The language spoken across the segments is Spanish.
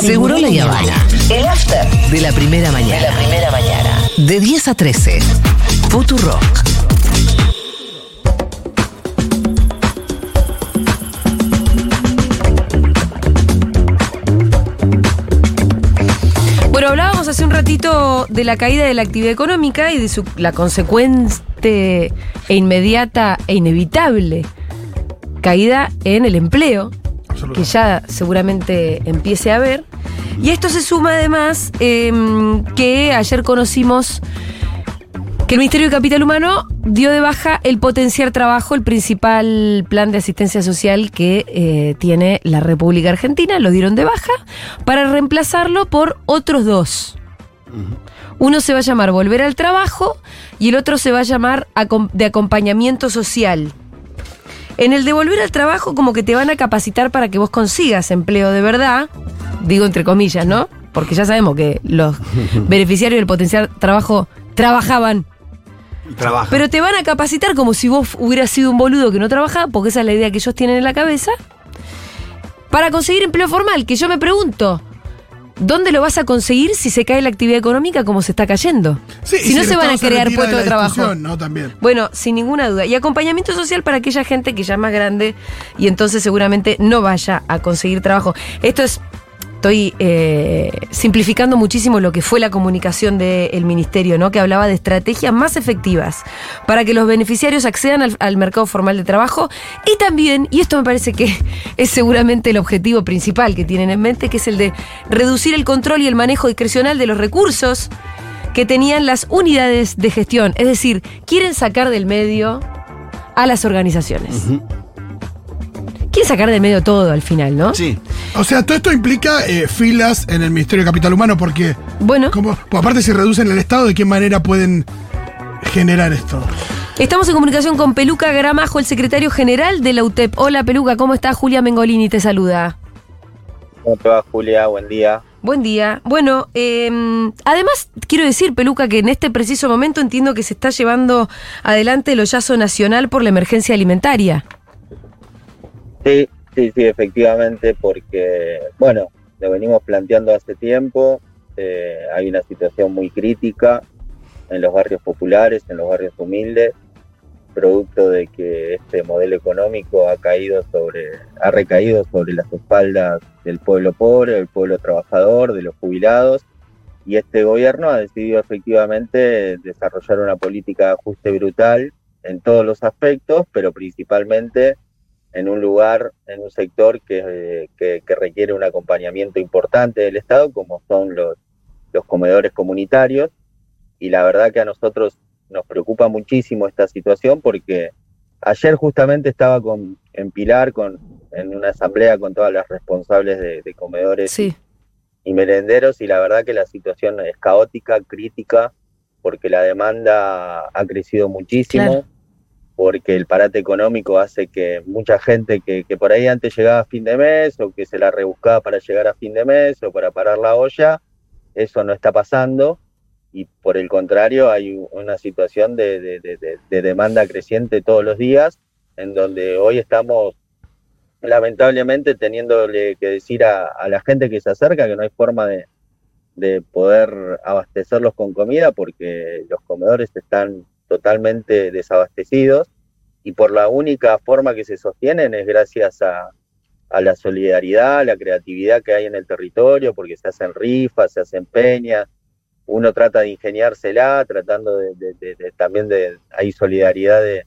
Seguro la Habana. El after de la primera mañana. De la primera mañana. De 10 a 13. Futurock. Bueno, hablábamos hace un ratito de la caída de la actividad económica y de su, la consecuente e inmediata e inevitable caída en el empleo, que ya seguramente empiece a ver. Y esto se suma además em, que ayer conocimos que el Ministerio de Capital Humano dio de baja el potenciar trabajo, el principal plan de asistencia social que eh, tiene la República Argentina, lo dieron de baja, para reemplazarlo por otros dos. Uno se va a llamar Volver al Trabajo y el otro se va a llamar de acompañamiento social. En el de volver al trabajo como que te van a capacitar para que vos consigas empleo de verdad, digo entre comillas, ¿no? Porque ya sabemos que los beneficiarios del potencial trabajo trabajaban, Trabaja. pero te van a capacitar como si vos hubieras sido un boludo que no trabajaba, porque esa es la idea que ellos tienen en la cabeza, para conseguir empleo formal, que yo me pregunto, ¿dónde lo vas a conseguir si se cae la actividad económica como se está cayendo? Sí, si no se van a crear puestos de la trabajo. ¿no? También. Bueno, sin ninguna duda. Y acompañamiento social para aquella gente que ya es más grande y entonces seguramente no vaya a conseguir trabajo. Esto es. Estoy eh, simplificando muchísimo lo que fue la comunicación del ministerio, ¿no? Que hablaba de estrategias más efectivas para que los beneficiarios accedan al, al mercado formal de trabajo y también, y esto me parece que es seguramente el objetivo principal que tienen en mente, que es el de reducir el control y el manejo discrecional de los recursos que tenían las unidades de gestión. Es decir, quieren sacar del medio a las organizaciones. Sacar del medio todo al final, ¿no? Sí. O sea, todo esto implica eh, filas en el Ministerio de Capital Humano porque, Bueno, como, pues aparte si reducen el Estado, ¿de qué manera pueden generar esto? estamos en comunicación con Peluca Gramajo, el secretario general de la UTEP. Hola Peluca, ¿cómo estás? Julia Mengolini te saluda. ¿Cómo te va, Julia? Buen día. Buen día. Bueno, eh, además quiero decir, Peluca, que en este preciso momento entiendo que se está llevando adelante el hoyazo nacional por la emergencia alimentaria. Sí, sí, sí, efectivamente, porque, bueno, lo venimos planteando hace tiempo. eh, hay una situación muy crítica en los barrios populares, en los barrios humildes, producto de que este modelo económico ha caído sobre, ha recaído sobre las espaldas del pueblo pobre, del pueblo trabajador, de los jubilados, y este gobierno ha decidido efectivamente desarrollar una política de ajuste brutal en todos los aspectos, pero principalmente en un lugar, en un sector que, que, que requiere un acompañamiento importante del Estado, como son los, los comedores comunitarios. Y la verdad que a nosotros nos preocupa muchísimo esta situación porque ayer justamente estaba con, en Pilar con, en una asamblea con todas las responsables de, de comedores Sí. y merenderos y la verdad que la situación es caótica, crítica, porque la demanda ha crecido muchísimo, Claro. Porque el parate económico hace que mucha gente que, que por ahí antes llegaba a fin de mes o que se la rebuscaba para llegar a fin de mes o para parar la olla, eso no está pasando y por el contrario hay una situación de, de- de- de- de demanda creciente todos los días en donde hoy estamos lamentablemente teniéndole que decir a, a la gente que se acerca que no hay forma de, de poder abastecerlos con comida porque los comedores están totalmente desabastecidos y por la única forma que se sostienen es gracias a, la solidaridad, la creatividad que hay en el territorio, porque se hacen rifas, se hacen peñas, uno trata de ingeniársela, tratando de, también de, hay solidaridad de,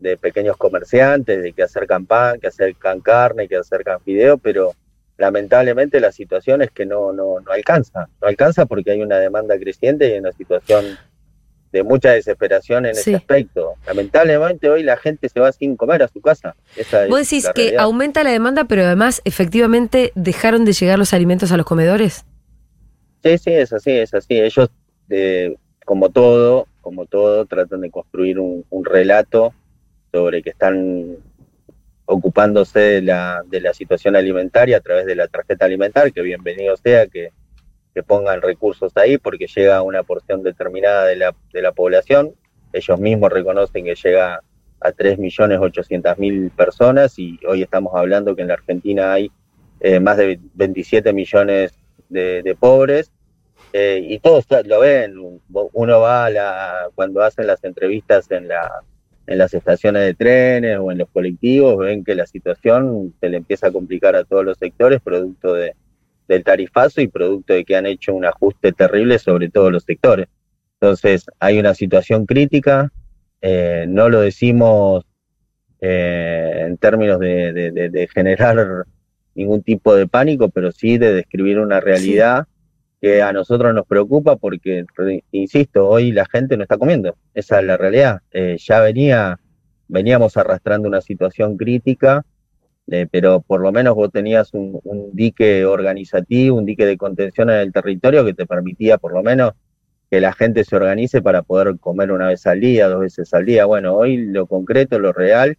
de pequeños comerciantes, de que acercan pan, que acercan carne, que acercan fideo, pero lamentablemente la situación es que no, no, no alcanza, no alcanza porque hay una demanda creciente y hay una situación de mucha desesperación en Sí. ese aspecto. Lamentablemente hoy la gente se va sin comer a su casa. Esa Vos decís que realidad. aumenta la demanda, pero además efectivamente dejaron de llegar los alimentos a los comedores. Sí, sí, es así, es así. Ellos, eh, como todo, como todo, tratan de construir un, un relato sobre que están ocupándose de la, de la situación alimentaria a través de la tarjeta alimentaria, que bienvenido sea que, que pongan recursos ahí porque llega a una porción determinada de la, de la población. Ellos mismos reconocen que llega a 3.800.000 personas y hoy estamos hablando que en la Argentina hay eh, más de 27 millones de, pobres, eh, y todos lo ven, uno va a la, cuando hacen las entrevistas en, la, en las estaciones de trenes o en los colectivos, ven que la situación se le empieza a complicar a todos los sectores, producto de, del tarifazo y producto de que han hecho un ajuste terrible sobre todos los sectores. Entonces, hay una situación crítica, eh, no lo decimos eh, en términos de, generar ningún tipo de pánico, pero sí de describir una realidad que a nosotros nos preocupa porque, insisto, hoy la gente no está comiendo, esa es la realidad. Eh, ya venía, veníamos arrastrando una situación crítica eh, pero por lo menos vos tenías un, dique organizativo, un dique de contención en el territorio que te permitía por lo menos que la gente se organice para poder comer una vez al día, dos veces al día. Bueno, hoy lo concreto, lo real,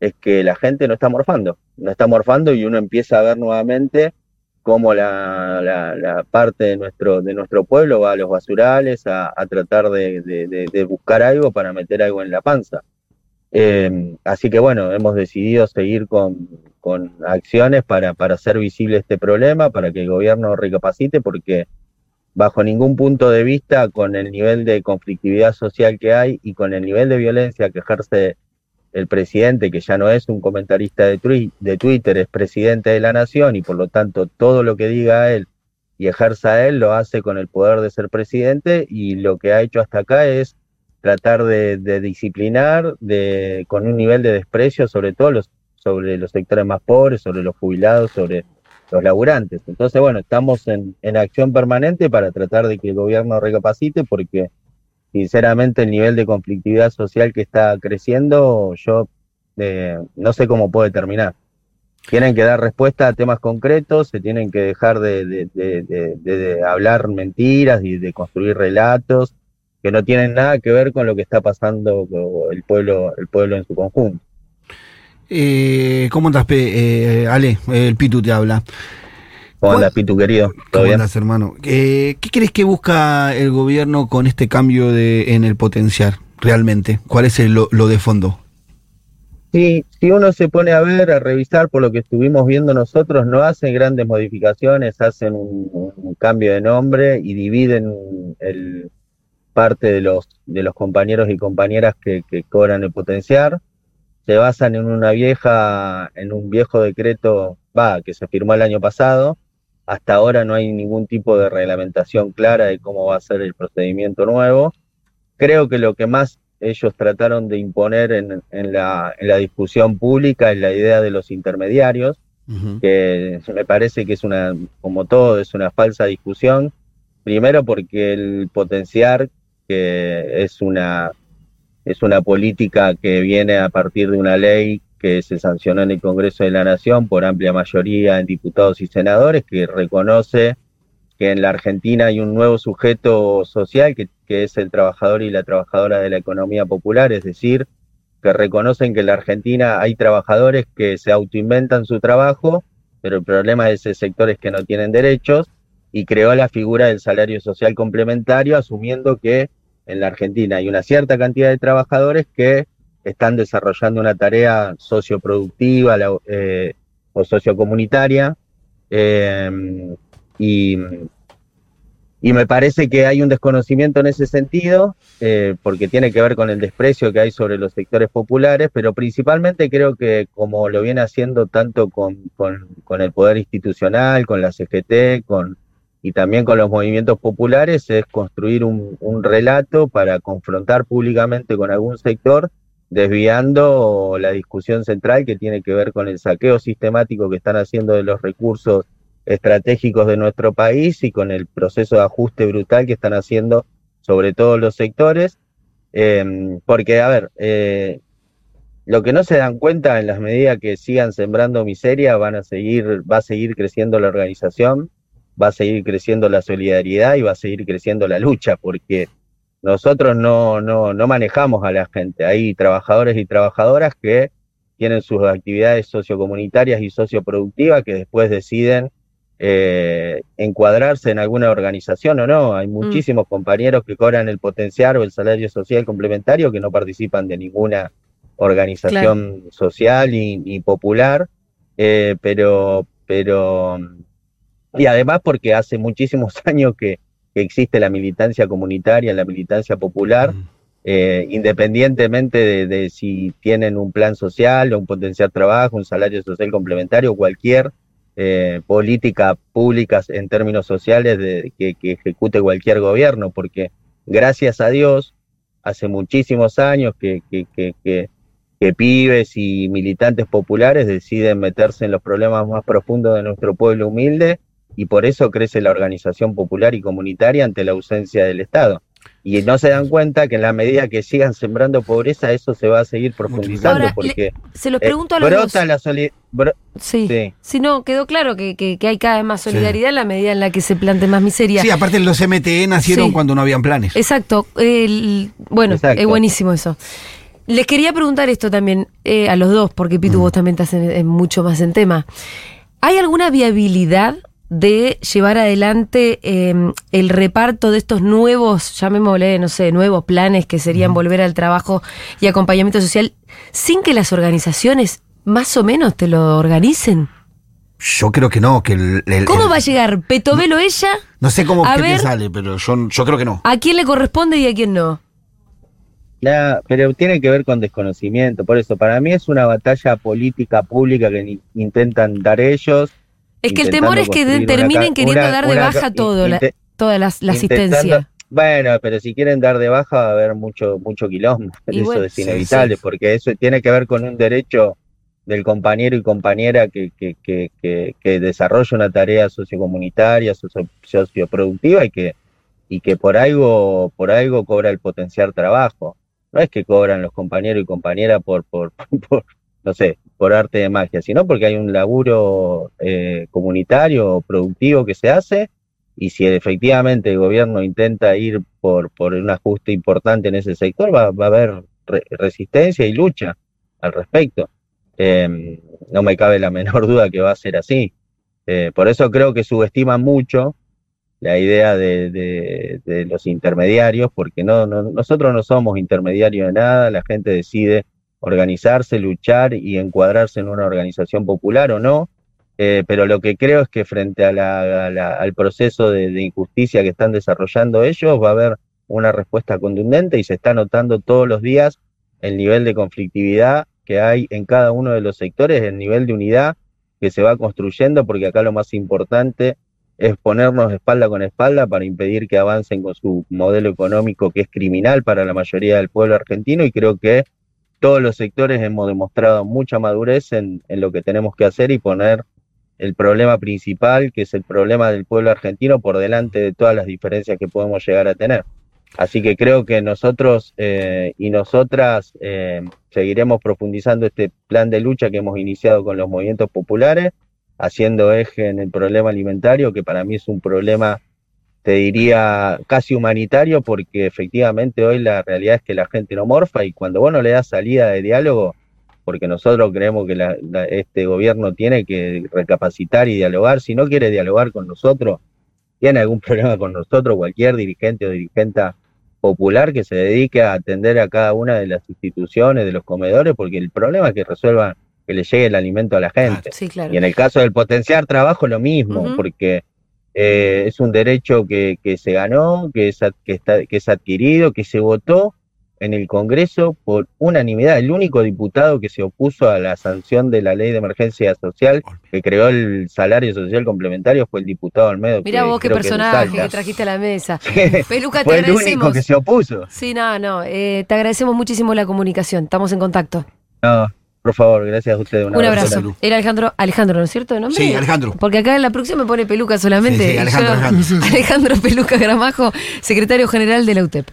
es que la gente no está morfando, no está morfando y uno empieza a ver nuevamente cómo la, parte de nuestro, de nuestro pueblo va a los basurales a, tratar de buscar algo para meter algo en la panza. Eh, así que bueno, hemos decidido seguir con, acciones para, hacer visible este problema, para que el gobierno recapacite, porque bajo ningún punto de vista, con el nivel de conflictividad social que hay y con el nivel de violencia que ejerce el presidente, que ya no es un comentarista de Twitter, es presidente de la nación y por lo tanto todo lo que diga él y ejerza él lo hace con el poder de ser presidente y lo que ha hecho hasta acá es tratar de, disciplinar de, con un nivel de desprecio sobre todo los, sobre los sectores más pobres, sobre los jubilados, sobre los laburantes. Entonces, bueno, estamos en, acción permanente para tratar de que el gobierno recapacite porque sinceramente el nivel de conflictividad social que está creciendo, yo eh, no sé cómo puede terminar. Tienen que dar respuesta a temas concretos, se tienen que dejar de, de hablar mentiras y de construir relatos que no tienen nada que ver con lo que está pasando el pueblo, el pueblo en su conjunto. Eh, ¿Cómo andas, eh, Ale? El Pitu te habla. ¿Cómo andas, Pitu, querido? ¿Cómo andas, hermano? Eh, ¿Qué crees que busca el gobierno con este cambio de, en el potenciar realmente? ¿Cuál es lo, de fondo? Sí, si uno se pone a ver, a revisar por lo que estuvimos viendo nosotros, no hacen grandes modificaciones, hacen un cambio de nombre y dividen el, parte de los, de los compañeros y compañeras que, cobran el potenciar, se basan en una vieja, en un viejo decreto, va, que se firmó el año pasado. Hasta ahora no hay ningún tipo de reglamentación clara de cómo va a ser el procedimiento nuevo. Creo que lo que más ellos trataron de imponer en, la, en la, discusión pública es la idea de los intermediarios, que me parece que es una, como todo, es una falsa discusión. Primero porque el potenciar que es una, es una política que viene a partir de una ley que se sancionó en el Congreso de la Nación por amplia mayoría en diputados y senadores, que reconoce que en la Argentina hay un nuevo sujeto social que, es el trabajador y la trabajadora de la economía popular, es decir, que reconocen que en la Argentina hay trabajadores que se autoinventan su trabajo, pero el problema de ese sector es que no tienen derechos, y creó la figura del salario social complementario, asumiendo que en la Argentina hay una cierta cantidad de trabajadores que están desarrollando una tarea socioproductiva eh, o sociocomunitaria. Eh, y, me parece que hay un desconocimiento en ese sentido, eh, porque tiene que ver con el desprecio que hay sobre los sectores populares, pero principalmente creo que como lo viene haciendo tanto con, con el poder institucional, con la CGT, con y también con los movimientos populares es construir un, relato para confrontar públicamente con algún sector, desviando la discusión central que tiene que ver con el saqueo sistemático que están haciendo de los recursos estratégicos de nuestro país y con el proceso de ajuste brutal que están haciendo sobre todos los sectores. Em, porque, a ver, eh, lo que no se dan cuenta en las medidas que sigan sembrando miseria, van a seguir, va a seguir creciendo la organización, va a seguir creciendo la solidaridad y va a seguir creciendo la lucha, porque nosotros no, no, no manejamos a la gente. Hay trabajadores y trabajadoras que tienen sus actividades sociocomunitarias y socioproductivas que después deciden eh, encuadrarse en alguna organización o no. Hay mm. muchísimos compañeros que cobran el potencial o el salario social complementario que no participan de ninguna organización social y, popular, eh, pero pero y además porque hace muchísimos años que, que existe la militancia comunitaria, la militancia popular, Mm. eh, independientemente de, de si tienen un plan social o un potencial trabajo, un salario social complementario, cualquier eh, política pública en términos sociales de, que, que ejecute cualquier gobierno, porque gracias a Dios, hace muchísimos años que, que, que, que, que pibes y militantes populares deciden meterse en los problemas más profundos de nuestro pueblo humilde y por eso crece la organización popular y comunitaria ante la ausencia del Estado. Y no se dan cuenta que en la medida que sigan sembrando pobreza, eso se va a seguir profundizando Ahora, porque Se los eh, pregunto a los brota dos. la soli- bro- Sí. sí. Si no, quedó claro que, que- que hay cada vez más solidaridad en la medida en la que se plante más miseria. Sí, aparte los MTE nacieron Sí. cuando no habían planes. Exacto. el- bueno, Exacto. es buenísimo eso. Les quería preguntar esto también eh, a los dos, porque Mm. Pitu, vos también estás en- en mucho más en tema. ¿Hay alguna viabilidad de llevar adelante eh, el reparto de estos nuevos, llamémosle, no sé, nuevos planes que serían volver al trabajo y acompañamiento social, sin que las organizaciones más o menos te lo organicen? Yo creo que no, que el, el- ¿Cómo el- va a llegar Petovelo ella? No sé cómo A qué te ver. sale, pero yo, yo creo que no. ¿A quién le corresponde y a quién no? Pero tiene que ver con desconocimiento. Por eso, para mí es una batalla política pública que ni- intentan dar ellos. Es que el temor es que una terminen queriendo una- dar de baja todo, la, toda la, asistencia. Bueno, pero si quieren dar de baja va a haber mucho mucho quilombo. Y eso bueno, es sí, inevitable, sí. porque eso tiene que ver con un derecho del compañero y compañera que, que, que, que, que desarrolla una tarea sociocomunitaria, socio- socioproductiva y que, y que por algo, por algo cobra el potenciar trabajo. No es que cobran los compañeros y compañeras por, por, por, no sé, por arte de magia, sino porque hay un laburo eh, comunitario, productivo que se hace y si efectivamente el gobierno intenta ir por, por un ajuste importante en ese sector, va, va a haber re- resistencia y lucha al respecto. Eh, no me cabe la menor duda que va a ser así. Eh, por eso creo que subestiman mucho la idea de, de- de los intermediarios, porque no, no, nosotros no somos intermediarios de nada, la gente decide organizarse, luchar y encuadrarse en una organización popular o no. Eh, pero lo que creo es que frente a la- al proceso de, de injusticia que están desarrollando ellos, va a haber una respuesta contundente y se está notando todos los días el nivel de conflictividad que hay en cada uno de los sectores, el nivel de unidad que se va construyendo, porque acá lo más importante es ponernos espalda con espalda para impedir que avancen con su modelo económico que es criminal para la mayoría del pueblo argentino y creo que todos los sectores hemos demostrado mucha madurez en, lo que tenemos que hacer y poner el problema principal, que es el problema del pueblo argentino, por delante de todas las diferencias que podemos llegar a tener. Así que creo que nosotros eh, y nosotras eh, seguiremos profundizando este plan de lucha que hemos iniciado con los movimientos populares, haciendo eje en el problema alimentario, que para mí es un problema, te diría, casi humanitario, porque efectivamente hoy la realidad es que la gente no morfa y cuando vos no le das salida de diálogo, porque nosotros creemos que la- la- este gobierno tiene que recapacitar y dialogar. Si no quiere dialogar con nosotros, tiene algún problema con nosotros, cualquier dirigente o dirigenta popular que se dedique a atender a cada una de las instituciones, de los comedores, porque el problema es que resuelvan que le llegue el alimento a la gente. Sí, claro. Y en el caso del potenciar trabajo, lo mismo, porque eh, es un derecho que, que se ganó, que es, que, está, que es adquirido, que se votó en el Congreso por unanimidad. El único diputado que se opuso a la sanción de la ley de emergencia social que creó el salario social complementario fue el diputado Almedo. Mirá que vos qué que personaje que trajiste a la mesa. Peluca, te fue el único agradecemos. que se opuso. Sí, no, no. eh, te agradecemos muchísimo la comunicación. Estamos en contacto. No, por favor, gracias a ustedes. Un abrazo. Era Alejandro, Alejandro, ¿no es cierto? nombre? Sí, Alejandro. Porque acá en la próxima me pone peluca solamente. Sí, sí, Alejandro, Yo- Alejandro. Alejandro Peluca Gramajo, secretario general de la UTEP.